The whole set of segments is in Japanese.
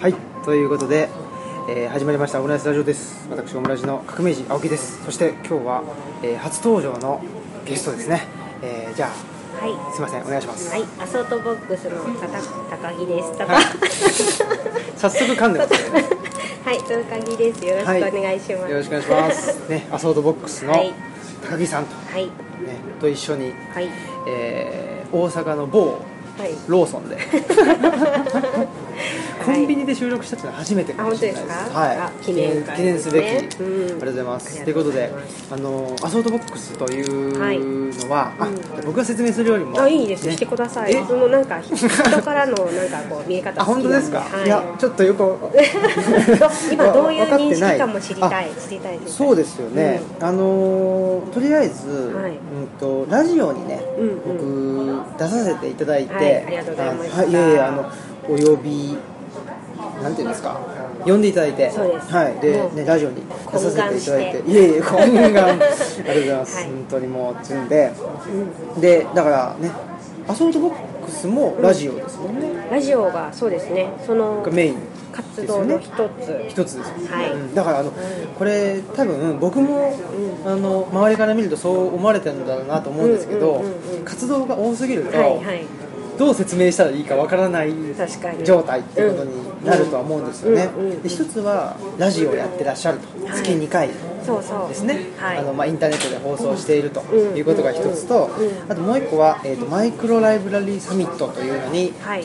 はいということで、えー始まりましたオムライスラジオです。私オムラジの革命児青木です。そして今日は、えー初登場のゲストですね、えーじゃはい。あすいませんお願いします、はい、アソートボックスのたた高木です。はい。早速噛んでますね。はい、高木です。よろしくお願いします。よろしくお願いします。ねアソートボックスのはい。高木さんと,、はい、ね、と一緒に、はい、えー大阪の某はい。ローソンで。コンビニで収録したっていうのは初めてかもしれないです。はい。あ記念会記念すべき、うん。ありがとうございます。あということであのアソートボックスというはい。のは、あうん。僕が説明するよりもあ、いいです。ね。してください。え？そのなんか 人からのなんかこう見え方あ本当ですか、はい。い、やちょっとよく 今どういう認識かも知りたい。知りたい。そうですよね、あのーとりあえず、はい。うん、とラジオにね、うん僕出させていただいて、はいありがとうございました。あはい、いやいやあのお呼びなんていうんですか？呼んでいただいて。はい。でね、ラジオに出させていただいて。いえいえ懇願。ありがとうございます、はい。本当にもうつんで。でだからねアソートボックスもラジオですもんね、ラジオがそうですね。そのがメイン活動の一つ。一つです、はい。うん。だからあの、これ多分僕も、あの周りから見るとそう思われてるんだろうなと思うんですけど、うんうんうんうん。活動が多すぎると、はいはい。どう説明したらいいかわからない状態っていうことになるとは思うんですよね、一つはラジオをやってらっしゃると、はい。月2回。ですね、はい。あのまあ、インターネットで放送しているとうん。いうことが一つと、うんうん。あともう一個は、えー、とマイクロライブラリーサミットというのに、はい。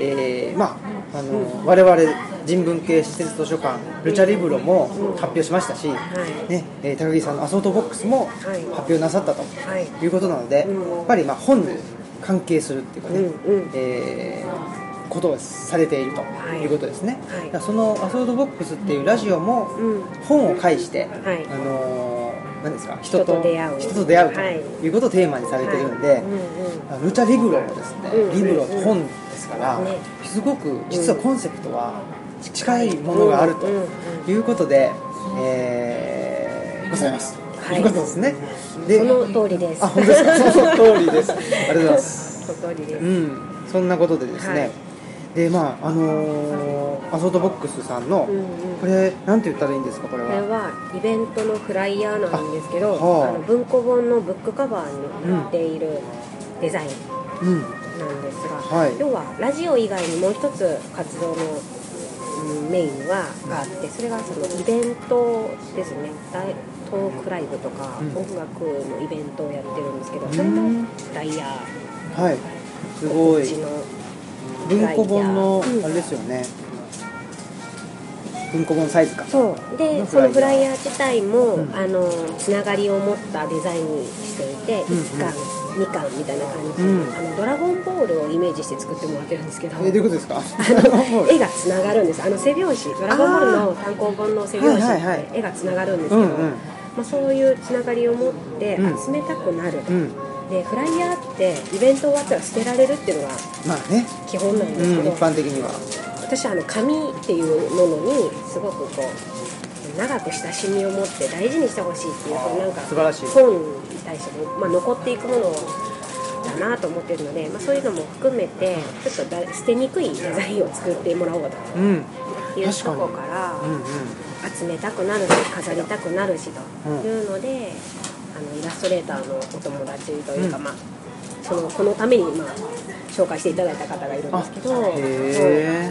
えーまああの我々人文系施設図書館ルチャリブロも発表しましたし、ねえー高木さんのアソートボックスもはい。発表なさったとはい。いうことなので、うん。やっぱりまあ本に関係するっていうかね、うんうん。えーことをされているとはい。いうことですね、はい。だからそのアソートボックスっていうラジオもうん。本を介して、はい。あのー何ですか人人とと出会う。人と出会うとはい。いうことをテーマにされてるんで、うんうん。あルチャリブロもですね、うんリブロ本ですから、ね。すごく実はコンセプトは近いものがあるということで、えーございます、はい。うことですね。でその通りです。あ本当ですか？その通りです。ありがとうございます。その通りです。うん。そんなことでですね、はい。でまああのーアソートボックスさんの、うんうん。これなんて言ったらいいんですか？これは。これはイベントのフライヤーなんですけど、あの文庫本のブックカバーに載っているデザインうん。なんですが、はい。要はラジオ以外にもう一つ活動の、うんメインはがあってそれがそのイベントですねトークライブとかうん。音楽のイベントをやってるんですけど、うん。それもフライヤ。ーはい。すごい。文庫本のうんあれですよね、文庫本サイズか。そう。でのそのフフライヤー自体も、うん。あのつながりを持ったデザインにしていて、うん。うん1巻2巻みたいな感じ、うん。あのドラゴンボールをイメージして作ってもらってるんですけど。えどういうことですか？絵がつながるんです。あの背表紙ドラゴンボールの単行本の背表紙はいはいはいって絵がつながるんですけど、うんうんまあ、そういうつながりを持ってうん。集めたくなる、うん。でフライヤーってイベント終わったら捨てられるっていうのがまあね、基本なんうん、ですけど、一般的には。私はあの紙っていうものにすごくこう長く親しみを持って大事にしてほしいっていうなんか素晴らしい。本に対しても、まあ、残っていくものだなと思ってるので、まあ、そういうのも含めてちょっとだ捨てにくいデザインを作ってもらおううん。という確かにとこからうんうん集めたくなるし飾りたくなるしというので、あのイラストレーターのお友達というか、うん。まあ、そのこのために、まあ、紹介していただいた方がいるんですけど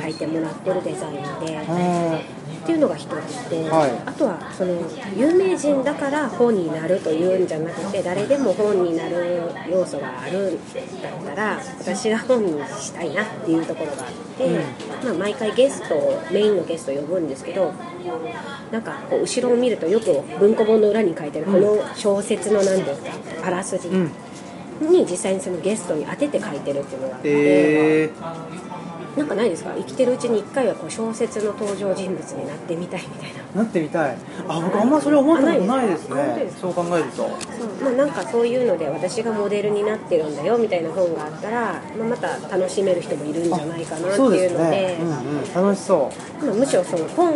書いてもらってるデザインで。あっていうのが一つで、はい。あとはその有名人だから本になるというんじゃなくて誰でも本になる要素があるんだったら私が本にしたいなっていうところがあって、まあ、毎回ゲストをメインのゲストを呼ぶんですけどなんかこう後ろを見るとよく文庫本の裏に書いてるこの小説の何ですかあらすじ。うんに実際にそのゲストに当てて書いてるっていうのがあって。えなんかないですか？生きてるうちに一回はこう小説の登場人物になってみたいみたいな。ー、なってみたい。あ僕あんまそれ思ったことないですね。そう考えると。そう。まあ、なんかそういうので私がモデルになってるんだよみたいな本があったら、まあ、また楽しめる人もいるんじゃないかなっていうので。すね、うんうん、楽しそまあ、むしろその本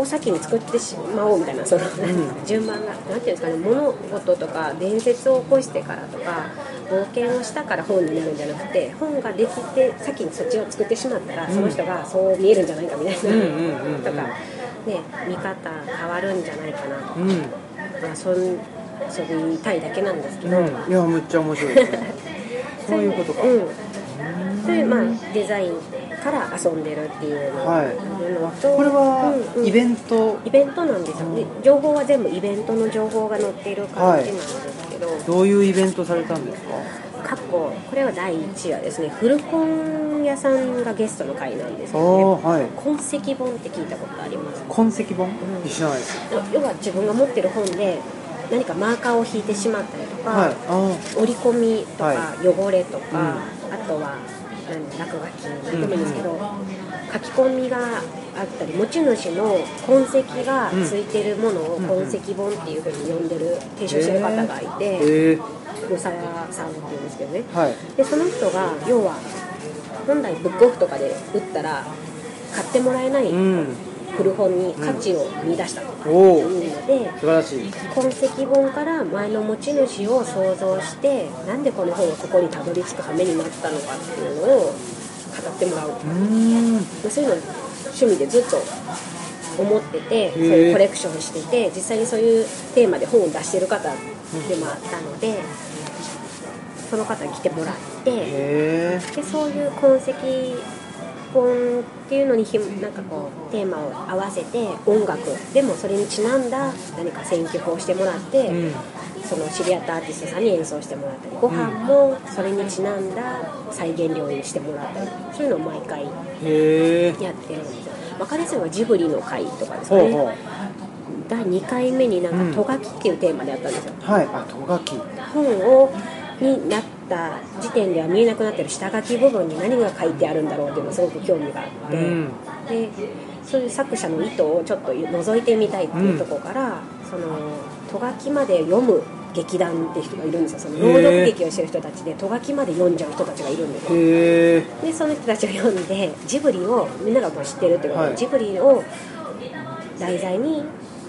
を先に作ってしまおうみたいなその、ん。順番がなんていうんですかね物事とか伝説を起こしてからとか冒険をしたから本になるんじゃなくて本ができて先にそっちを作ってしまったら、うん。その人がそう見えるんじゃないかみたいな、とか、ね、見方変わるんじゃないかなとか、うん。まあ、そん遊びたいだけなんですけど、うん、いやむっちゃ面白いですね。そういうことか、うん。それでまあデザインから遊んでるっていうの,、はい。これはうんうん。イベント、イベントなんですよ。で情報は全部イベントの情報が載っている感じなんですけど、どういうイベントされたんですか？過去これは第1話ですね。古本屋さんがゲストの回なんですけど、ね、はい。痕跡本って聞いたことあります？痕跡本、ん。知らないです。要は自分が持ってる本で何かマーカーを引いてしまったりとか、はい。あ折り込みとか、は汚れとか、うん。あとは何落書きなん。でもいいんですけど、書き込みがあったり持ち主の痕跡がついてるものをうん痕跡本っていうふうに呼んでる提唱してる方がいて、えー、古澤さんっていうんですけどね。はい。でその人が要は本来ブックオフとかで売ったら買ってもらえないうん古本に価値を見出したというので、素晴らしい。痕跡本から前の持ち主を想像してなんでこの本がここにたどり着く羽目になったのかっていうのを語ってもらう、まうそういうの趣味でずっと思っててそういうコレクションしてて実際にそういうテーマで本を出してる方でもあったのでその方に来てもらってへでそういう痕跡本っていうのにひもなんかこうテーマを合わせて音楽でもそれにちなんだ何か選曲をしてもらって、えうん。その知り合ったアーティストさんに演奏してもらったりご飯もそれにちなんだ再現料にしてもらったりそういうのを毎回やってるんですよ。分かりやすいのはジブリの会とかですかね。ほうほう。第2回目になんうん。かトガキっていうテーマでやったんですよ。はい。あトガキ。本をになった時点では見えなくなってる下書き部分に何が書いてあるんだろうっていうのがすごく興味があって、うん。でそういう作者の意図をちょっと覗いてみたいっていうところから、そのト書きまで読む劇団って人がいるんですよ。その朗読劇をしてる人たちでト書きまで読んじゃう人たちがいるんですよ。でその人たちを読んでジブリをみんながもう知ってるってことで、はい。ジブリを題材に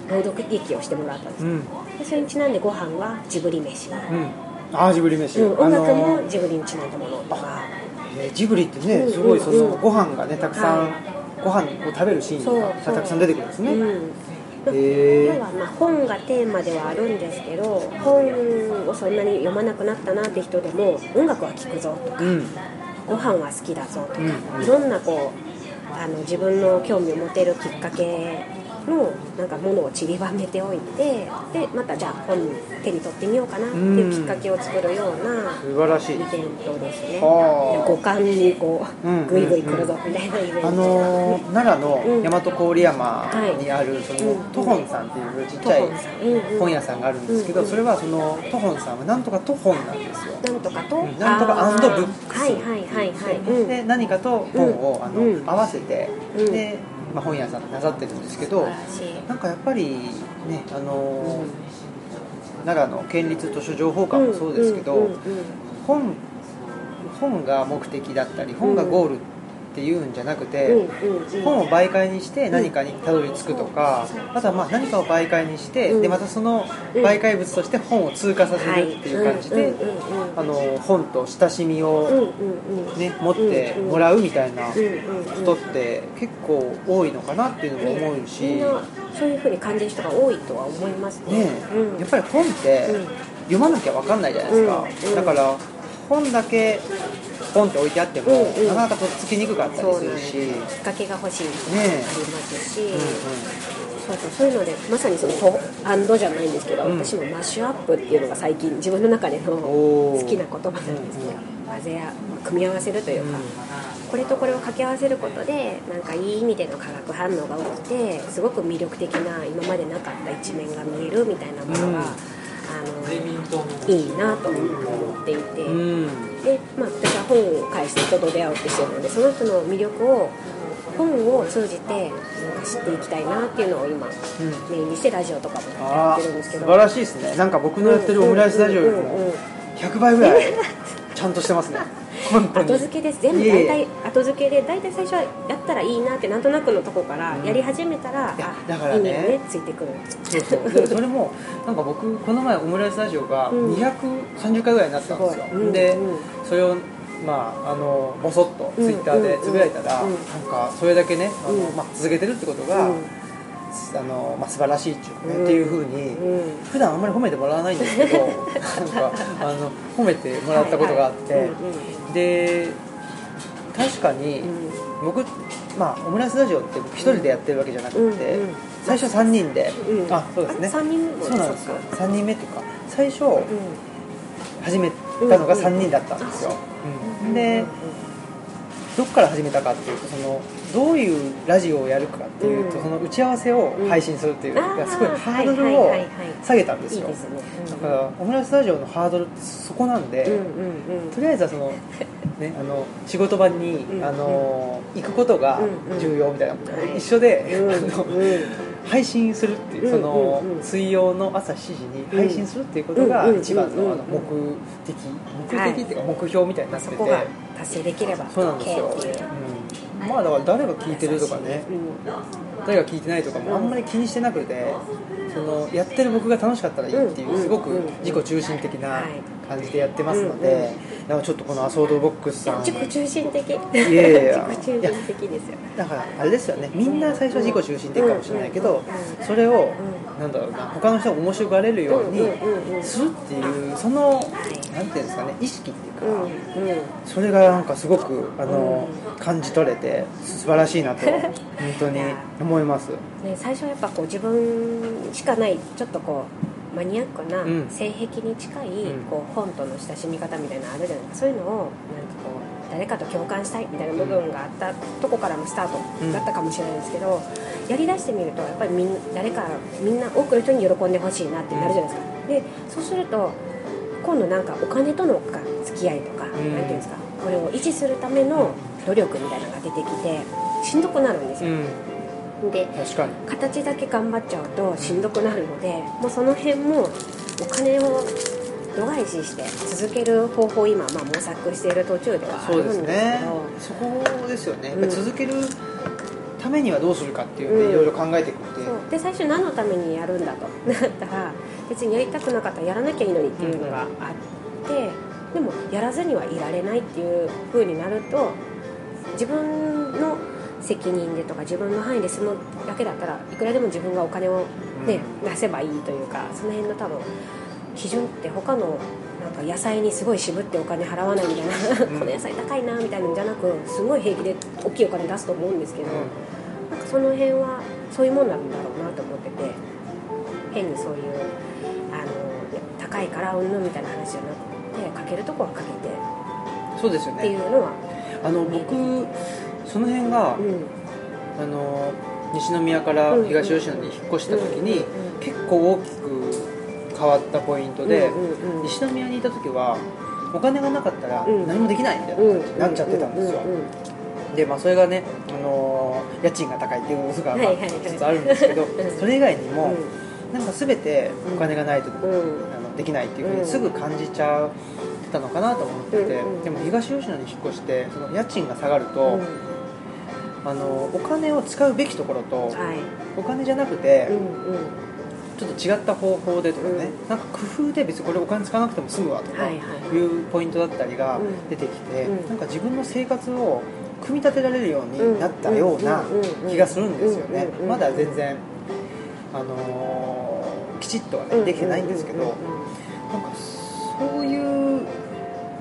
朗読劇をしてもらったんですよ、うん。でそれにちなんでご飯はジブリ飯、うんあージブリ飯、うん、音楽もジブリにちなんだものとか。えージブリってねうんすごいそのうんご飯がねたくさん、はご飯を食べるシーンがたくさん出てくるんですね、う。ん。要はまあ本がテーマではあるんですけど本をそんなに読まなくなったなって人でも音楽は聴くぞとかうん。ご飯は好きだぞとか、うん。いろんなこうあの自分の興味を持てるきっかけのなんかものを散りばめておいてでまたじゃあ本手に取ってみようかなっていうきっかけを作るような素晴らしい。イベントですね。はあ。五感にこうんうグイグイ来るぞみたいなイベントあのー奈良うん。の大和郡山にあるそのうん。トホンさんっていうちっちゃい本屋さんがあるんですけどうんそれはそのトホンさんはなんとかトホンなんですよ。なんとかと、うん。なんとかあー。ブックス。はいはいはいはい、うん。で何かと本をあのうん。合わせてうん。でまあ本屋さんでなさってるんですけどなんかやっぱりねあのー奈良の県立図書情報館もそうですけど、んんうん本本が目的だったり本がゴールっていうんじゃなくて、本を媒介にして何かにたどり着くとか、あとはまあ何かを媒介にして、うん。でまたその媒介物として本を通過させるっていう感じで、あの本と親しみを、ね持ってもらうみたいなうんうんうん人って結構多いのかなっていうのも思うし、そういうふうに感じる人が多いとは思いますね。ねうん。やっぱり本ってうん。読まなきゃ分かんないじゃないですか、うん。だから本だけポンって置いてあっても、うんうん。なかなかとっつきにくかったりするし、きっかけが欲しいとかねありますし、うんうん。そうそうそういうのでまさにそのとアンドじゃないんですけど、うん。私もマッシュアップっていうのが最近自分の中での好きな言葉なんですけど、混ぜや組み合わせるというか、うん。これとこれを掛け合わせることでなんかいい意味での化学反応が起きてすごく魅力的な今までなかった一面が見えるみたいなものが、のいいなと思っていて。うん。で、まあ、私は本を介して人と出会うってしてるのでその人の魅力を本を通じて知っていきたいなっていうのを今、メインにしてラジオとかもやってるんですけど。素晴らしいですね。なんか僕のやってるオムライスラジオよりもうんうんうんうん。100倍ぐらいちゃんとしてますね後付けです全部大体後付けで大体最初はやったらいいなってなんとなくのとこからうん。やり始めたら、いやあだからね。いいよねついてくる。そうそう。でそれもなんか僕この前オムライスラジオがうん。230回ぐらいになったんですよ、うんで、うん。それをまああのボソッとツイッターでつぶやいたら、うんうん。なんかそれだけねあの、うん。まあ、続けてるってことが、うんあのまあ、素晴らしいっていうかね、うん。っていうふうに、うん。普段あんまり褒めてもらわないんですけど なんかあの褒めてもらったことがあって、はいはいで確かに、僕、まあ、オムライスラジオって僕一人でやってるわけじゃなくて、うんうん。最初3人で、うん。あそうですね。あ3人目そうなんですよ。そっか3人目っていうか最初うん。始めたのがうん3人だったんですよ、でどっから始めたかっていうとそのどういうラジオをやるかっていうと、うん。その打ち合わせを配信するっていう、あーすごいハードルを下げたんですよ。だからオムライスラジオのハードルってそこなんで、うんうんうん。とりあえずはその、ね、あの仕事場に、うんあの行くことがうんうん。重要みたいな、はい。一緒で、うんあのうん配信するっていう、うんその、水曜の朝7時に配信するっていうことがうん一番の,、うんあの目的。目的っていうか目標みたいになってて、そこが達成できれば。そうなんですよ、う。うん、まあだから誰が聞いてるとかね。うん誰が聞いてないとかもあんまり気にしてなくてそのやってる僕が楽しかったらいいっていううん。すごく自己中心的なはい感じでやってますのうんうん。からちょっとこのアソードボックスさん。自己中心的。いやいやいや。自己中心的ですよだからあれですよね。みんな最初は自己中心的かもしれないけどうんそれをなんだろうな他の人が面白がれるようにするっていうそのなんていうんですかね意識っていうかうんうん。それがなんかすごくあの感じ取れて素晴らしいなと本当に思います。ね、最初はやっぱこう自分しかないちょっとこうマニアックなうん。性癖に近い、うん。こう本との親しみ方みたいなのあるじゃないですか。そういうのをなんかこう誰かと共感したいみたいな部分があったとこからのスタートだったかもしれないですけど、やりだしてみるとやっぱりみん誰かみんな多くの人に喜んでほしいなってなるじゃないですか。でそうすると今度なんかお金とのか付き合いとか、ん。なんていうんですか。これを維持するための努力みたいなのが出てきてしんどくなるんですよ、うんで確かに。形だけ頑張っちゃうとしんどくなるのでもうその辺もお金を度外視して続ける方法を今、まあ、模索している途中ではあそうるんですけど。ね。そこですよね。うん。続けるためにはどうするかっていうのうん。でいろいろ考えていくってそう。で最初何のためにやるんだと。なったら別にやりたくなかったらやらなきゃいいのにっていうのがあってでもやらずにはいられないっていう風になると自分の責任でとか自分の範囲で済むだけだったらいくらでも自分がお金を、ね出せばいいというかその辺の多分基準って他のなんか野菜にすごい渋ってお金払わないみたいな、うん。この野菜高いなみたいなんじゃなくすごい平気で大きいお金出すと思うんですけど、なんかその辺はそういうもんなんだろうなと思ってて変にそういうあの高いからうんぬんみたいな話じゃなくてかけるとこはかけて。そうですよっていねうのは、あの僕その辺がうん、あの西宮から東吉野に引っ越した時にうん。結構大きく変わったポイントでうんうんうん。西宮にいた時はお金がなかったらうん。何もできないみたいな感じになっちゃってたんですよ。うんうんうんでまあそれがね、あのー家賃が高いっていうのがまあ一つあるんですけどん。それ以外にもなんか全てお金がないとうんうん。あのできないっていうふううん。にすぐ感じちゃったのかなと思っててうんうんでも東吉野に引っ越してその家賃が下がるとあのお金を使うべきところとはい。お金じゃなくてうんうん。ちょっと違った方法でとかねうなんか工夫で別にこれお金使わなくても済むわとかはいうポイントだったりがうん出てきてうんなんか自分の生活を組み立てられるようになったような気がするんですよね。まだ全然あのーきちっとはねできてないんですけどなんかそういう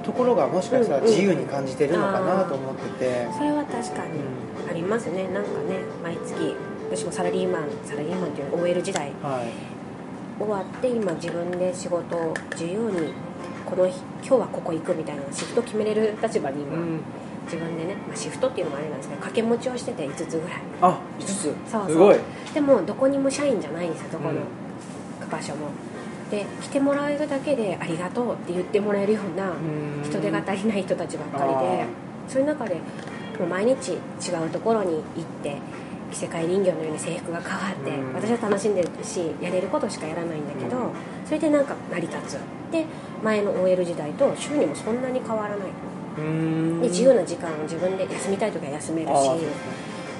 ところがもしかしたら自由に感じてるのかなと思ってて。それは確かに。ありますね。なんかね毎月私もサラリーマンサラリーマンっていうの OL 時代。はい。終わって今自分で仕事を自由にこの日今日はここ行くみたいなシフト決めれる立場に今、うん。自分でね、まあ、シフトっていうのもあれなんですけど掛け持ちをしてて5つぐらい。あ5つ。そうそう。すごい。でもどこにも社員じゃないんですよどこのうん。場所もで来てもらえるだけでありがとうって言ってもらえるようなうん。人手が足りない人たちばっかりあでそういう中でもう毎日違うところに行って着せ替え人形のように制服が変わってうん。私は楽しんでるしやれることしかやらないんだけどそれでなんか成り立つ。で前の OL 時代と収入もそんなに変わらない。で自由な時間を自分で休みたい時は休めるし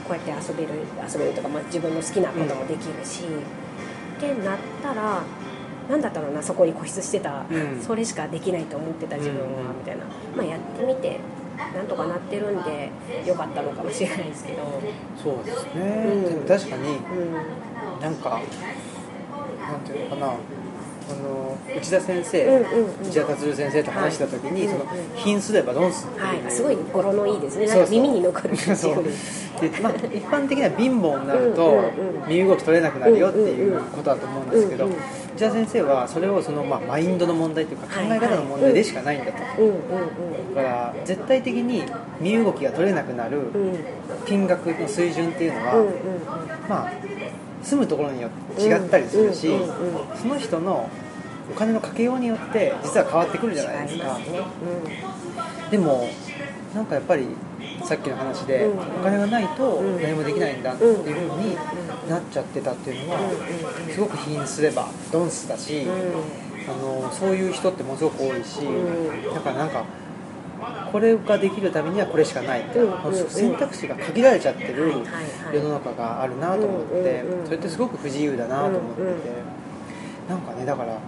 こうやって遊べる遊べるとか、まあ、自分の好きなこともできるし、ってなったら何だったろうなそこに固執してた、うん。それしかできないと思ってた自分は、うんみたいな、まあ、やってみてなんとかなってるんでよかったのかもしれないですけど、そうですね、うん。でも確かにうん、なんかなんていうのかな。あの内田先生、うんうんうん。内田達先生と話した時に、はい。そのうんうん貧すればドンスっていう、はい、すごい語呂のいいですね。なんか耳に残るそう。で、まあ、一般的には貧乏になるとうんうんうん。身動き取れなくなるよっていうことだと思うんですけどうんうん内田先生はそれをその、まあ、マインドの問題というか考はいえ方の問題でしかないんだと、だから絶対的に身動きが取れなくなる金額の水準っていうのは、まあ住むところによって違ったりするし、その人のお金のかけようによって実は変わってくるじゃないですか。でもなんかやっぱりさっきの話で、うん。お金がないとうん。何もできないんだっていうふうになっちゃってたっていうのはうん。すごく貧すればドンスだし、うん。あのそういう人ってものすごく多いし、うん。だからなんかこれができるためにはこれしかないって、選択肢が限られちゃってる世の中があるなと思って、それってすごく不自由だなと思ってて、なんかねだから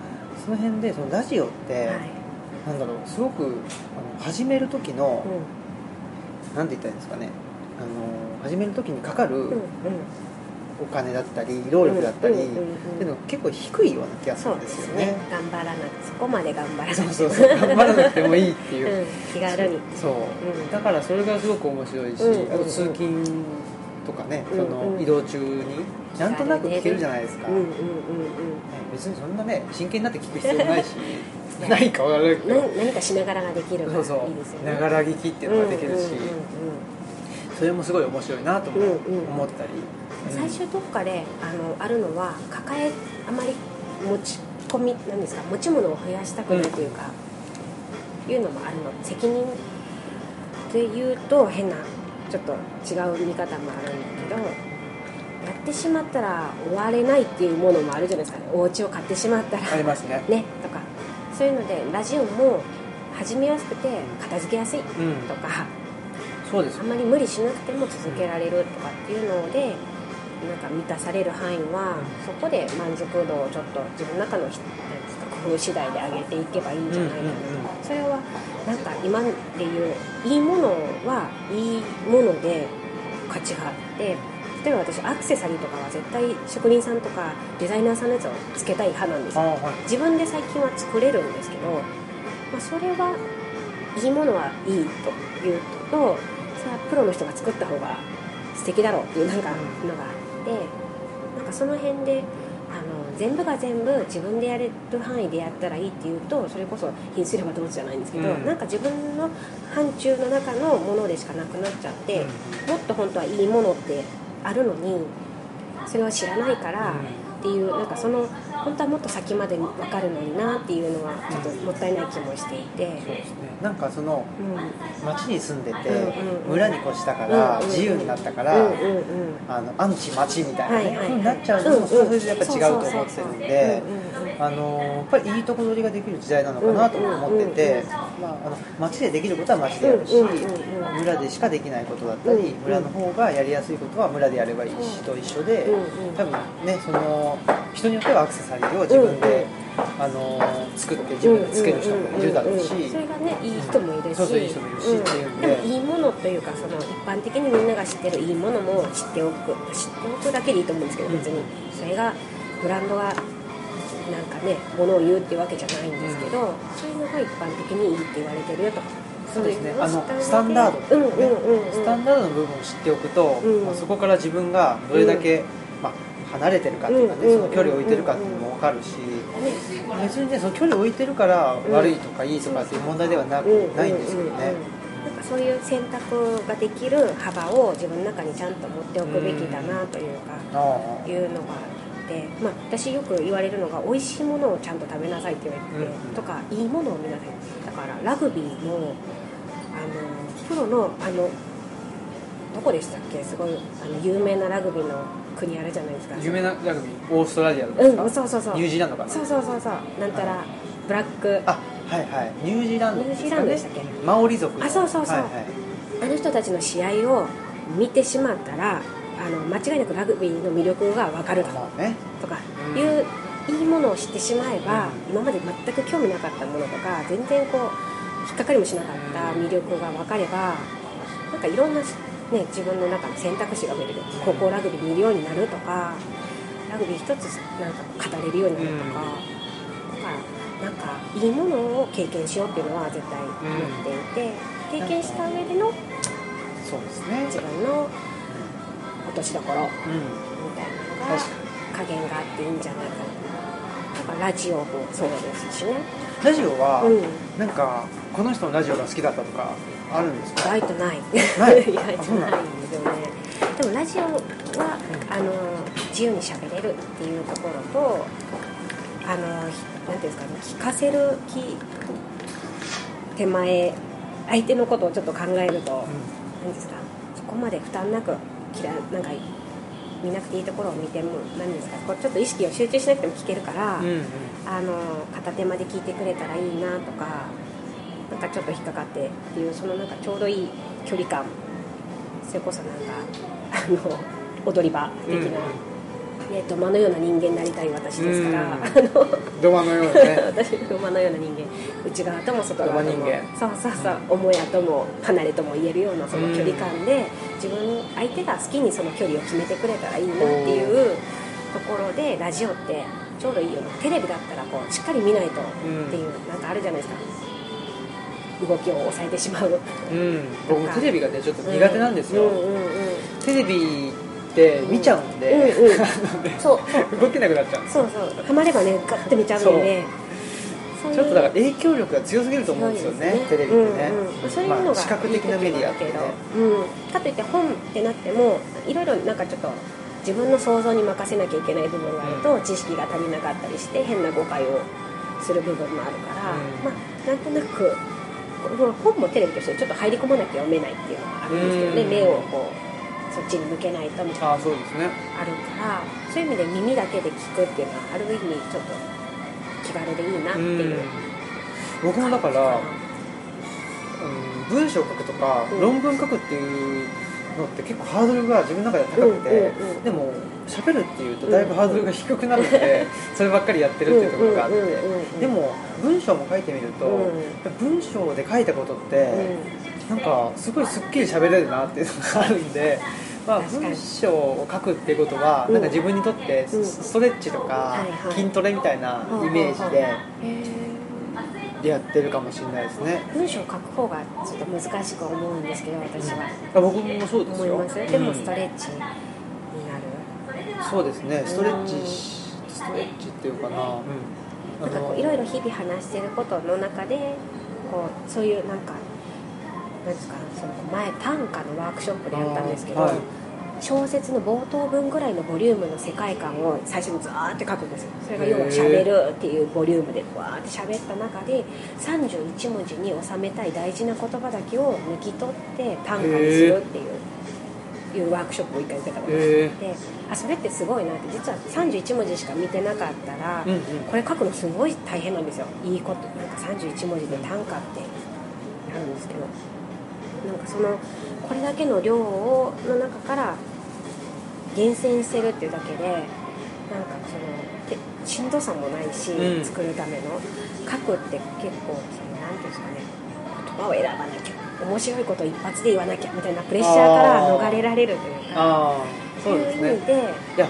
その辺でそのラジオって、はいなんだろうすごくあの始める時の、うなんて言ったらいいんですかね。あの始める時にかかるんうんうん。お金だったり労力だったり、うんうんうんうん。っていうのが結構低いような気がするんですすよね。頑張らないそこまで頑張らないそうそうそう。頑張らなくてもいいっていう、うん、気軽に。そう、ん。だからそれがすごく面白いし、うんうん。うんあと通勤とかね、うんうん。その移動中になんとなく聞けるじゃないですか、うんうんうん別にそんなね真剣になって聞く必要もないしないか悪いけどうんな何かしながらができるですよね。ながら聞きっていうのができるし、それもすごい面白いなと思ったり、うん。最終どっかであのあるのは抱えあまり持ち込みなんですか持ち物を増やしたくないというか、いうのもあるの。責任でいうと変なちょっと違う見方もあるんだけどやってしまったら終われないっていうものもあるじゃないですかね。お家を買ってしまったら。ありますね。ね。とかそういうのでラジオも始めやすくて片付けやすいうん。とか、そうです。あんまり無理しなくても続けられるとかっていうのでなんか満たされる範囲はそこで満足度をちょっと自分の中の工夫次第で上げていけばいいんじゃないかなと、うんうんうんそれはなんか今でいういいものはいいもので価値があって例えば私アクセサリーとかは絶対職人さんとかデザイナーさんのやつをつけたい派なんですよ。あはい。自分で最近は作れるんですけど、まあ、それはいいものはいいというとそれはプロの人が作った方が素敵だろうっていうなんかのがあってなんかその辺であの全部が全部自分でやれる範囲でやったらいいっていうとそれこそ貧すればどうじゃないんですけど、うん。なんか自分の範疇の中のものでしかなくなっちゃって、もっと本当はいいものってあるのにそれを知らないからっていうなんかその本当はもっと先まで分かるのになっていうのはちょっともったいない気もしていて、そうですね。なんかそのうん、町に住んでてうんうんうん。村に越したからうんうん自由になったからうんうんうん。あのアンチ町みたいなはいはいはい。ねなっちゃうのもそれでやっぱ違うと思ってるんでうんうんうん。あのやっぱりいいとこ取りができる時代なのかなとも思ってて、まあ、あの町でできることは町でやるし、うんうんうんうん。村でしかできないことだったり、うんうん村の方がやりやすいことは村でやればいいしと一緒で、うんうん。多分ねその人によってはアクセサリーを自分で、あの作って自分でつける人もいるだろうし、それがねいい人もいるし、そうそういい人もいるしっていうん。でいいものというかその一般的にみんなが知ってるいいものも知っておく。知っておくだけでいいと思うんですけど別に。それがブランドがなんかねものを言うっていうわけじゃないんですけど、そういうのが一般的にいいって言われてるよとそうですね。あのスタンダード。うスタンダードの部分を知っておくと、うん。まあ、そこから自分がどれだけ、まあ、離れてるかっていうかね、うんその距離を置いてるかっていうのも分かるし、別にねその距離を置いてるから悪いとかいいとかっていう問題ではなないんですよね、うんうんうん。なんかそういう選択ができる幅を自分の中にちゃんと持っておくべきだなというか、いうのがあって、まあ、私よく言われるのが美味しいものをちゃんと食べなさいって言われて、うん。とかいいものを見なさい。だからラグビーもあのプロのあのどこでしたっけ？すごいあの有名なラグビーの国あるじゃないですか。有名なラグビーオーストラリアとかうんそうそうそう。ニュージーランドかな。そうそうそうそう。なんたらブラック。あはいはい。ニュージーランド。ニュージーランドでしたっけ？マオリ族。のあそうそうそう。はいはい。あの人たちの試合を見てしまったらあの間違いなくラグビーの魅力が分かるだろまあね。うとか。うん。いういいものを知ってしまえば、うん。今まで全く興味なかったものとか全然こう引っかかりもしなかった魅力が分かればなんかいろんな、ね、自分の中の選択肢が増えてくる。高校ラグビー見るようになるとかラグビー一つなんか語れるようになるとか、だからなんかいいものを経験しようっていうのは絶対思っていて、経験した上でのそうですね。自分の落としどころうんみたいなのが確加減があっていいんじゃないかな。だからラジオもそうですしね。ラジオは、うん。なんかこの人のラジオが好きだったとかあるんですか？意外とない。ない？意外とななんいんですよね。でもラジオはあの自由に喋れるっていうところとあのなんていうんですかね聞かせる気手前相手のことをちょっと考えると、何ですか？そこまで負担なく嫌いなんか見なくていいところを見ても何ですか？こうちょっと意識を集中しなくても聞けるから、うんうん。あの片手間で聞いてくれたらいいなとかなんかちょっと引っかかってっていうそのなんかちょうどいい距離感それこそなんかあの踊り場的な、ね、土間のような人間になりたい私ですから、うん。あのドマのようなね。私土間のような人間内側とも外側ともそうそうそう母屋とも離れとも言えるようなその距離感で自分相手が好きにその距離を決めてくれたらいいなっていうところでラジオってちょうどいいよね。テレビだったらこうしっかり見ないとっていう、なんかあるじゃないですか動きを抑えてしまう。うん。僕テレビがねちょっと苦手なんですよ、テレビって見ちゃうんで、そう。動けなくなっちゃうそうそう。ハマればねガッて見ちゃうんで。ちょっとだから影響力が強すぎると思うんですよねテレビってね、そういうのが、まあ視覚的なメディアってね。うん、かといって本ってなってもいろいろなんかちょっと自分の想像に任せなきゃいけない部分があると、知識が足りなかったりして変な誤解をする部分もあるから、うん。まあなんとなく本もテレビとしてちょっと入り込まなきゃ読めないっていうのがあるんですけどね、うん。目をこうそっちに向けないとみたいな。ああそうですね。あるからそういう意味で耳だけで聞くっていうのはある意味ちょっと気軽でいいなっていう。僕もだから、うん、文章を書くとか、うん。論文書くっていうのって結構ハードルが自分の中で高くて、うんうんうん。でも喋るっていうとだいぶハードルが低くなるので、そればっかりやってるっていうところがあって、うんうんうんうん。でも文章も書いてみると、うん。文章で書いたことって、なんかすごいすっきり喋れるなっていうのがあるんで、まあ、文章を書くっていうことは、うん。なんか自分にとってうん。スストレッチとか筋トレみたいなイメージでやってるかもしれないですね。文章を書く方がちょっと難しく思うんですけど私は。あ僕もそうですよ。思います。でもうんストレッチになる。そうですね。ストレッチストレッチっていうかな、うん、なんかこういろいろ日々話してることの中でこうそういうなんかなんですかその前短歌のワークショップでやったんですけど、はい。小説の冒頭文ぐらいのボリュームの世界観を最初にザーって書くんですよ。それが要は「しゃべる」っていうボリュームでわーって喋った中で31文字に収めたい大事な言葉だけを抜き取って短歌にするっていういうワークショップを一回受けたことがあってあそれってすごいなって実は31文字しか見てなかったら、うんうん。これ書くのすごい大変なんですよ。いいことなんか31文字で短歌ってなるんですけど。なんかそのこれだけの量をの中から厳選してるっていうだけでなんかそのてしんどさもないし、うん。作るための。書くって結構そのなんていうんですかね言葉を選ばなきゃ面白いことを一発で言わなきゃみたいなプレッシャーから逃れられるというか。ああそうですね。いう意味で。いや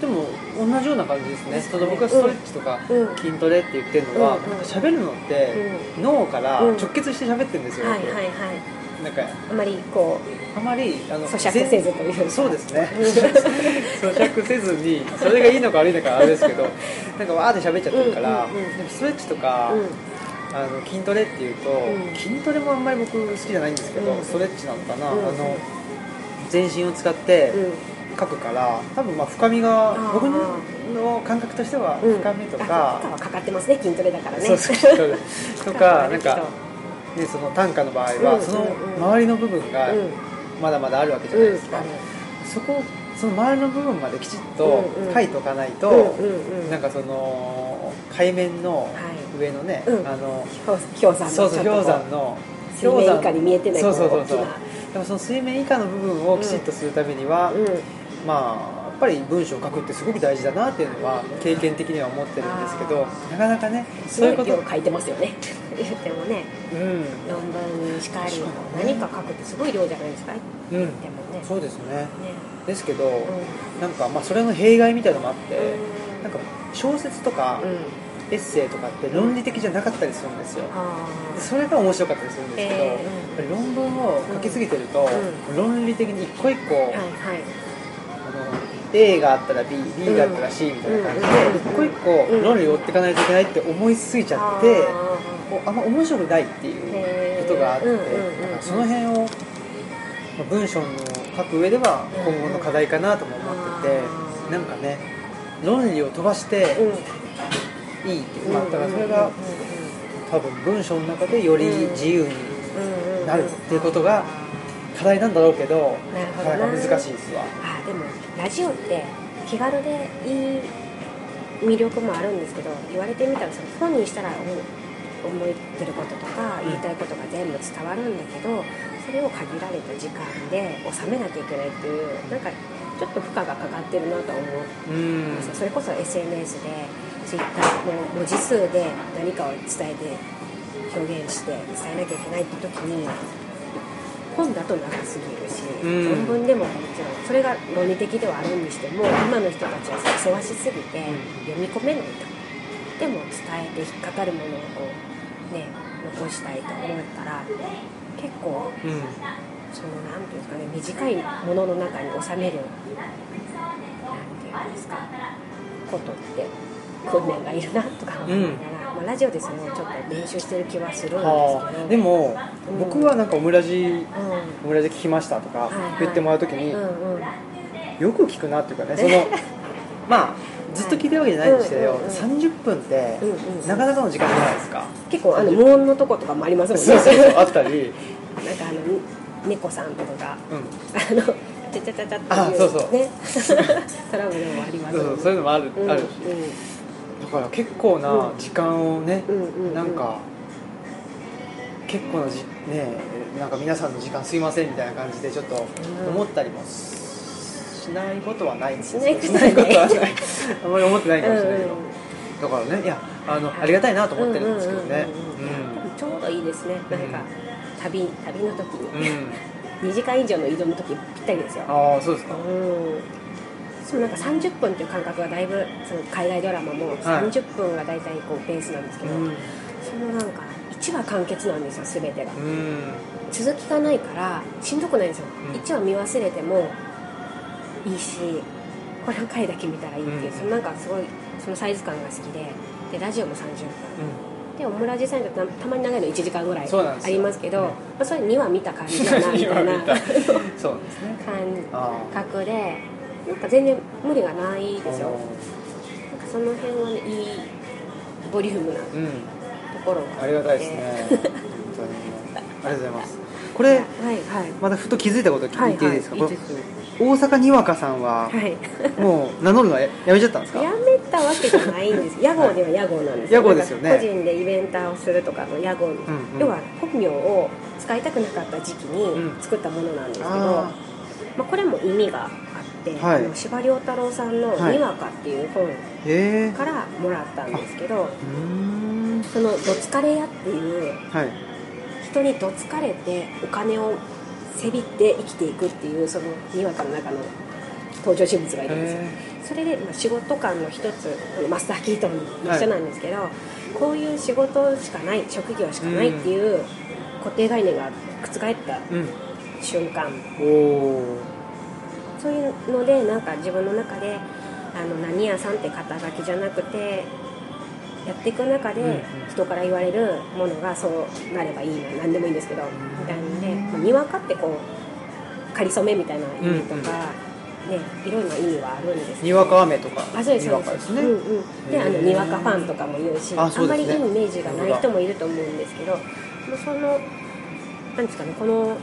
でも同じような感じですね。その僕がストレッチとかうん。筋トレって言ってるのは、うんうん。なんか喋るのって、脳からうん。直結して喋ってるんですよ、はいはいはい。なんかあまりこうあまりあの咀嚼せずというか。そうですね。咀嚼せずにそれがいいのか悪いのかあれですけどなんかわーって喋っちゃってるから、うんうんうんでもストレッチとか、あの筋トレっていうと、うん。筋トレもあんまり僕好きじゃないんですけど、うん。ストレッチなのかな、うん。あの全身を使ってうん。うん書くから多分まあ深みがー。僕の感覚としてはうん。深みとあか、負荷はかかってますね筋トレだからね。そうそう とかなんか、ね、その短歌の場合は、うんそのうん。周りの部分がうん。まだまだあるわけじゃないですか、うんそこその周りの部分まできちっとうんうん。書いとかないと、うんうんうん。なんかその海面のはい上のね、うん。あの氷山のそうそう氷山の水面以下に見えてないそうそうそうそう。でもその水面以下の部分をきちっとするためには、うん。まあやっぱり文章を書くってすごく大事だなっていうのは経験的には思ってるんですけどなかなかねすそういうこと。ごい量書いてますよね。言ってもね。うん。論文にしかり何にか書くってすごい量じゃないですか。うん。でもね。そうですね。ね。ですけど、うなんかまあそれの弊害みたいなのもあって、ん。なんか小説とかうんエッセイとかって論理的じゃなかったりするんですよ。あでそれが面白かったりするんですけど、えー。論文を書きすぎてると、う論理的に一個一個、あはいはい。あの A があったら BB があったら C みたいな感じで、うん一個一個論理を追っていかないといけないって思いすぎちゃって、うあんま面白くないっていうことがあって、うんうんうんうん。だからその辺を、まあ文章の書く上では今後の課題かなとも思ってて、うんなんかね論理を飛ばしてーうんいいっていう、まあ、だからそれが多分文章の中でより自由になるっていうことが課題なんだろうけどなるほどな。なかなか難しいですわ。あでもラジオって気軽でいい魅力もあるんですけど言われてみたらその本にしたら思ってることとか言いたいことが全部伝わるんだけどそれを限られた時間で収めなきゃいけないっていうなんかちょっと負荷がかかってるなとは思ううん。それこそ SNS で Twitter の文字数で何かを伝えて表現して伝えなきゃいけないって時に本だと長すぎるし、うん。論文でももちろんそれが論理的ではあるにしても今の人たちはせわしすぎて読み込めないと。でも伝えて引っかかるものをこうね残したいと思ったら結構うん。そのなんていうんですかね短いものの中に収めるなんていうんですかことって訓練がいるなとか思いながら、まあ、ラジオでそれをちょっと練習してる気はするんですけど、はあ。でもうん。僕はなんかオムラジうん。オムラジ聞きましたとかはいはい。言ってもらうときにうんうん。よく聞くなっていうかねその まあずっと聞いてるわけじゃないんですけどうんうんうん。30分ってうんうんなかなかの時間じゃないですか。結構あの無音のとことかもありますもんね。そうそうそうあったり。なんかあの猫さんとかがうん。あのちゃちゃちゃちゃってあそうそう。ね トラブルもありますそうそうそういうのもあるうん。あるしだから結構な時間をねうんなんか結構なじねなんか皆さんの時間すいませんみたいな感じでちょっとうん。思ったりもししないことはないんですよ。しないことしはない。ことはないあんまり思ってないかもしれないけうんど、だからねいやあのありがたいなと思ってるんですけどね。ちょうどいいですね。なんか旅旅の時うん、に。うん、2時間以上の移動の時ぴったりですよ。ああそうですか。うんしかもなんか30分っていう感覚がだいぶその海外ドラマも30分が大体こうペースなんですけど、うん。そのなんか1話完結なんですよ全てが。うん。続きがないからしんどくないんですよ、うん。1話見忘れてもいいしこれの回だけ見たらいいっていう、うん。そのなんかすごいそのサイズ感が好きででラジオも30分。でオムラジさんってたたまに長いの1時間ぐらいありますけどうん。まあ、それ2話見た感じだなみたいな そうですね。あ覚でなんか全然無理がないあですよ。なんかその辺はねいいボリュームなとうん。ころがありがたいですね。本当に。ありがとうございます。これはいはい。またふと気づいたこと聞いていいですか、はいはい、大阪にわかさんははい。もう名乗るのはややめちゃったんですか？やめたわけじゃないんです。屋号では屋号なんです屋号ですよね。個人でイベンターをするとかの屋号、んうん。要は本名を使いたくなかった時期にうん。作ったものなんですけど、あまあ、これも意味があって、はい。あの司馬遼太郎さんの「はい。にわか」っていう本からもらったんですけど、その「どつかれ屋」っていうはい。人にどつかれてお金をせびって生きていくっていうそのにわかの中の登場人物がいるんですよ。へそれでまあ仕事観の一つマスター・キートンも一緒なんですけど、こういう仕事しかない職業しかないっていう固定概念が覆った瞬間。おおそういうのでなんか自分の中であの何屋さんって肩書きじゃなくてやっていく中でうんうん。人から言われるものがそうなればいいな何でもいいんですけどみたいなんでまあにわかってこう仮初めみたいな意味とか、ねいろんな意味はあるんですけど。にわか雨とかあそうですにわかですね、うんうん、であのにわかファンとかも言うしあんまりいいイメージがない人もいると思うんですけどそのなんですかねこの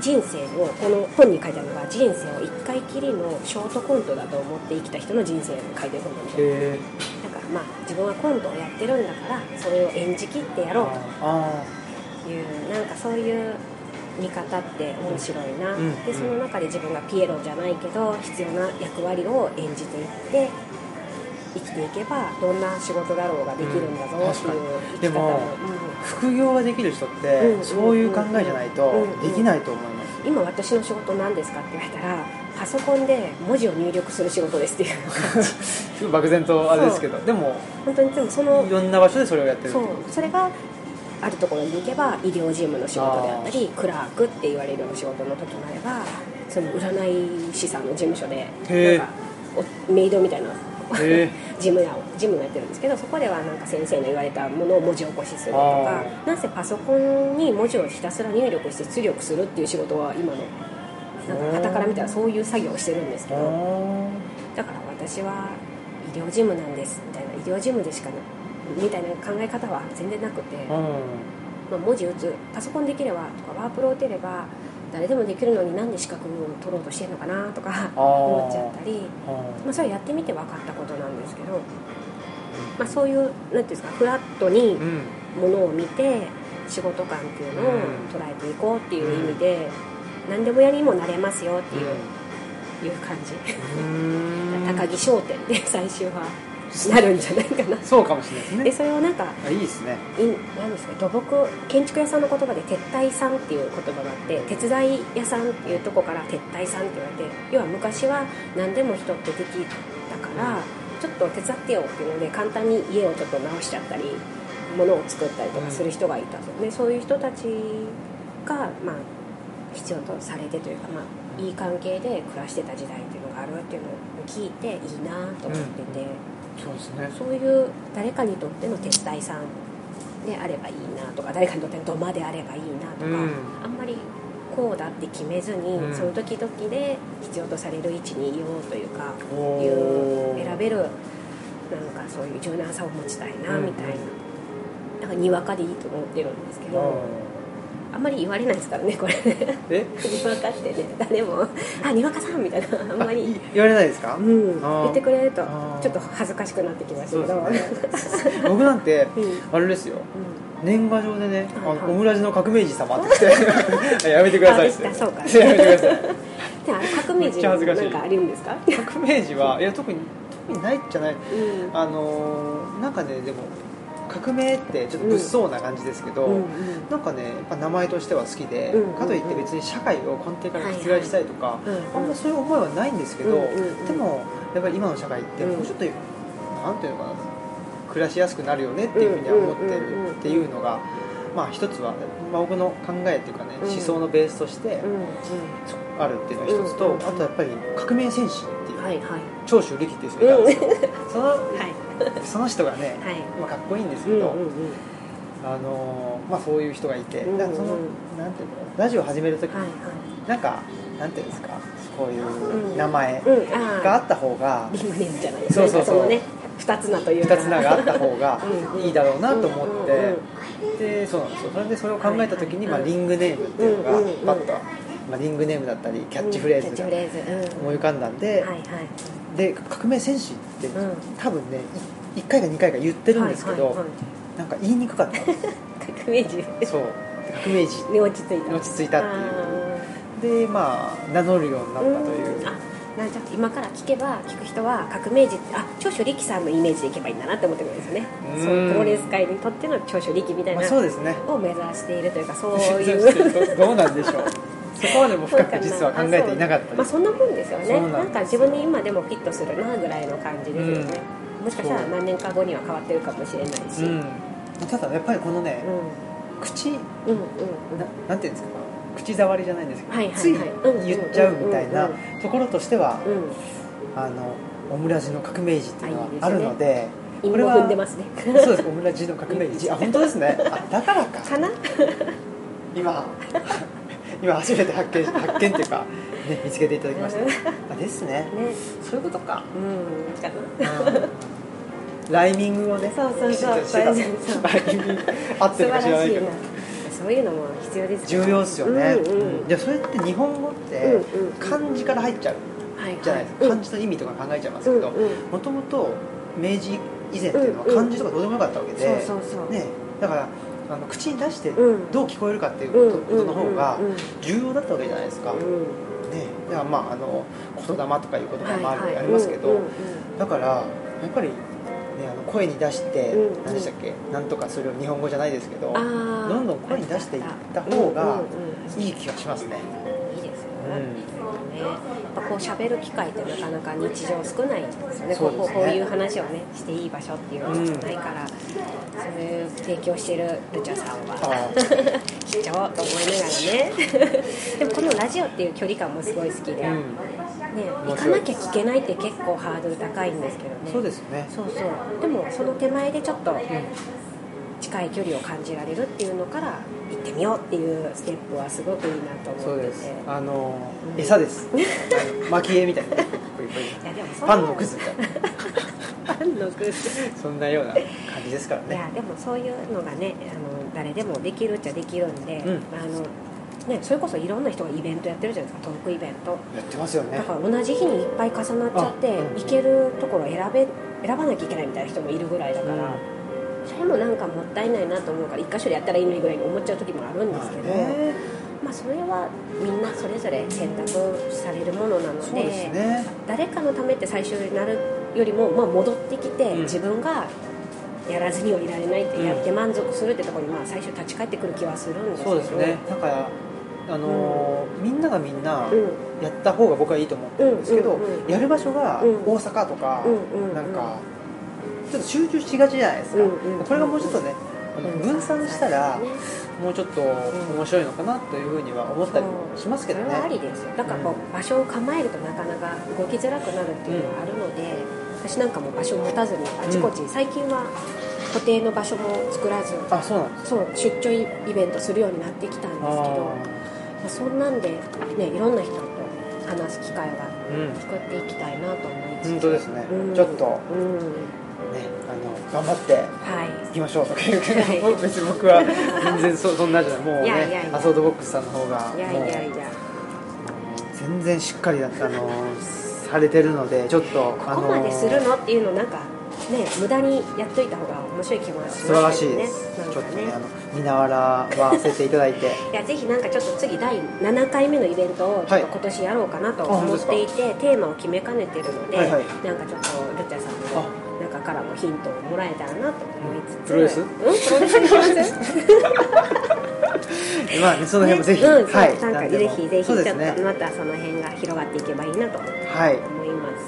人生をこの本に書いてあるのが人生を一回きりのショートコントだと思って生きた人の人生を書いてる本なんですよ。へなんかまあ、自分はコントをやってるんだからそれを演じきってやろうあというなんかそういう見方って面白いな、うんでその中で自分がピエロじゃないけど必要な役割を演じていって生きていけばどんな仕事だろうができるんだぞうんっていう生きでも方を、うん副業ができる人って、うん。そういう考えじゃないとうん。できないと思います、今私の仕事何ですかって言われたらパソコンで文字を入力する仕事ですっていう。漠然とあれですけどでも本当にでもそのいろんな場所でそれをやってるそう。それがあるところに行けば医療事務の仕事であったりクラークって言われるような仕事の時もあればその占い師さんの事務所でなんかおメイドみたいなへ 事務やを事務をやってるんですけどそこではなんか先生の言われたものを文字起こしするとかあなんせパソコンに文字をひたすら入力して出力するっていう仕事は今のなんか傍から見たらそういう作業をしてるんですけどだから私は医療事務なんですみたいな医療事務でしかみたいな考え方は全然なくて、うん。まあ、文字打つパソコンできればとかワープロ打てれば誰でもできるのになんで資格を取ろうとしてるのかなとか思っちゃったり、まあ、それはやってみて分かったことなんですけど、まあ、そういうなんていうんですかフラットにうん。ものを見て仕事感っていうのを捉えていこうっていう意味で、何でもやりにもなれますよっていう,、いう感じ。うん。高木商店で最終は。なるんじゃないかな。そうかもしれないですでねそれをなんかあいいですね。いなんですか土木建築屋さんの言葉で撤退さんっていう言葉があって手伝い屋さんっていうとこから撤退さんって言われて要は昔は何でも人ってできたからちょっと手伝ってよっていうので簡単に家をちょっと直しちゃったり物を作ったりとかする人がいたと。でそういう人たちが、まあ、必要とされてというか、まあ、いい関係で暮らしてた時代っていうのがあるっていうのを聞いていいなと思ってて。そうですね。そういう誰かにとっての手伝いさんであればいいなとか誰かにとっての土間であればいいなとか、うん。あんまりこうだって決めずに、うん。その時々で必要とされる位置にいようというかいう選べるなんかそういう柔軟さを持ちたいなうん。みたいな、だからにわかでいいと思ってるんですけど、あんまり言われないですからねこれね。え？にわかってね誰も「あにわかさん」みたいな。あんまり。言われないですか？うん、言ってくれるとちょっと恥ずかしくなってきましたけど、ね。僕なんて うん。あれですよ。うん年賀状でね「あはいはい。のオムラジの革命児様」って来て やめてくださいって。そうか。やめてください。であれ革命児なんかあるんですか？革命児はいや特に特にないじゃない。うん。あのーなんかねでも革命ってちょっと物騒な感じですけど、うんうん。なんかねやっぱ名前としては好きで、うんかといって別に社会を根底から覆したいとか、うんうん。あんまそういう思いはないんですけど、うんうんうん。でもやっぱり今の社会ってうんもうちょっと、なんていうのかな暮らしやすくなるよねっていうふうには思ってるっていうのが、まあ一つは、まあ、僕の考えっていうかね、うん。思想のベースとしてうんうん。あるっていうのが一つと、うんうんあとやっぱり革命戦士っていう、はいはい。長州力っていう人がいたんですよ、そのはい。その人がね、はい。まあ、かっこいいんですけど、うんうんうん。あのーまあ、そういう人がいて、うんうんだからそのなんていうのラジオ始めるときに、はい。なんかなんていうんですかこういううん名前があった方がリングネームじゃないですそうそうそう。ね二つ名というか。二つ名があった方がいいだろうなと思って。でそうなんですよ。それでそれを考えたときに、まあ、リングネームっていうのがパッと、まあ、リングネームだったりキャッチフレーズが思い浮かんだんで、はいはい。で革命戦士ってうん。多分ね1回か2回か言ってるんですけど、なんか言いにくかった。革命児。そう。革命児。に落ち着いた。落ち着いたっていう。でまあ名乗るようになったという、なん。じゃ今から聞けば聞く人は革命児ってあ長州力さんのイメージでいけばいいんだなって思ってくるんですよね。うんそういうプロレス界にとっての長州力みたいまな、あそうですね。を目指しているというかそうい うどどうなんでしょうそこまでも深く実は考えていなかったまあ、そんなもんですよね。なんか自分に今でもフィットするなぐらいの感じですよね、もしかしたら何年か後には変わってるかもしれないし、うんただやっぱりこのね、う口なん、うんうんうんなんていうんですか口触りじゃないんですけど、はいはいはい。つい言っちゃうみたいなところとしては、うん。あのオムラジの革命児っていうのはああいいですね。るので韻も踏んでますね。そうですオムラジの革命児。あ本当ですね。あだからか。かな？今今初めて発見発見っていうか、ね、見つけていただきました。あですね。ね。そういうことか。うんかな。ライミングをねそうそうそう。ライミング合ってるか知らないけどそういうのも必要ですよ重要ですよね、うんうん。でそれって日本語って漢字から入っちゃうはいじゃないですか、漢字の意味とか考えちゃいますけどもともと明治以前っていうのは漢字とかどうでもよかったわけで、ね、だからあの口に出してうん。どう聞こえるかっていううんことの方が重要だったわけじゃないですか、うん。ね、だからまああの言霊とかいう言葉もありますけど、だからやっぱり、声に出して、うんうん。何でしたっけ？なんとかする日本語じゃないですけどどんどん声に出していった方がうんうんうん。いい気がしますね、いいですよ、うん。ね、やっぱこう喋る機会ってなかなか日常少ないですよね。ね。こうこういう話をねしていい場所っていうのがないから、そういう提供してるルチャさんはあ 貴重と思いながらね。でもこのラジオっていう距離感もすごい好きで、ね、うん行かなきゃ聞けないって結構ハードル高いんですけどね。そうですね。そうそう。でもその手前でちょっと近い距離を感じられるっていうのから行ってみようっていうステップはすごくいいなと思ってて。です。あの餌です。蒔絵みたいな。いやでもそんな。パンのくずみたいな。パンのくずそんなような感じですからいねやでもそういうのがねあの誰でもできるっちゃできるんで、うん。あのね、それこそいろんな人がイベントやってるじゃないですかトークイベント。やってますよね。だから同じ日にいっぱい重なっちゃって、行けるところを選べ選ばなきゃいけないみたいな人もいるぐらいだから、それもなんかもったいないなと思うから一箇所でやったらいいのにぐらいに思っちゃう時もあるんですけど、ね。まあ、それはみんなそれぞれ選択されるものなのですね。誰かのためって最初になるよりも、まあ、戻ってきて、うん。自分がやらずにはいられないってうん。やって満足するってところに、まあ、最初立ち返ってくる気はするんですけど。そうですね。だからあのーみんながみんなうん。やった方が僕はいいと思ってるんですけど、うんうんうんやる場所がうん。大阪とか、うんうんうん。なんかちょっと集中しがちじゃないですか、うんうんうん。これがもうちょっとね分散したらね。もうちょっと面白いのかなというふうには思ったりもしますけどそれはありねですよ。だからこう、場所を構えるとなかなか動きづらくなるっていうのがあるので、私なんかも場所を持たずにあちこち、最近は固定の場所も作らずあそうなんですそう出張イベントするようになってきたんですけどそんなんで、ね、いろんな人と話す機会はーうん。作っていきたいなと思いつつ。本当ですね、うん。ちょっとねうん。あの頑張ってはい。いきましょうとか言うけど、はい。別に僕は全然そ そんなじゃない。もうねいやいやいや。アソードボックスさんの方がいやいやいや。全然しっかりだったあのされてるのでちょっとここまでするのの？っていうのなんかね無駄にやっといた方が面白い気もします素晴らしね。ちょっとねあの見習わせていただいて。いやぜひなんかちょっと次第7回目のイベントをちょっと今年やろうかなと思っていて、テーマを決めかねてるので、はいはい。なんかちょっとルッチャさんの中からもヒントをもらえたらなと思いつつ。プロレス？うん。プロレス？にしますまあねその辺もぜひ、ね。うん、はい。なんかぜひぜひちょっとまたその辺が広がっていけばいいなと思はい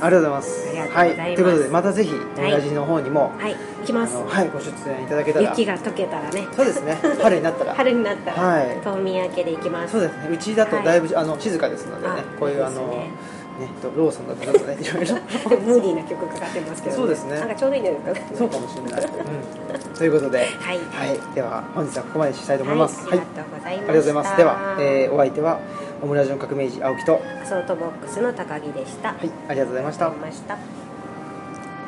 ありがとうございます。はい、ということでまたぜひはい。親父の方にも、はい。行きます。はいご出演いただけたら。雪が溶けたらね。そうですね。春になったら。春になったら、はい。冬眠明けで行きます。そうですね。うちだとだいぶ、あの静かですのでねあこういうあのね。ねとローソンだとちょっとねいろいろムーディーな曲かかってますけど、そうですね。なんかちょうどいいんじゃないですか。そうかもしれない、うん、ということで、はい。はい、では本日はここまでにしたいと思います。はい、ありがとうございました、ありがとうございます。では、えーお相手はオムラジオン革命児青木と、ソートボックスの高木でした、い、ありがとうございありがとうございました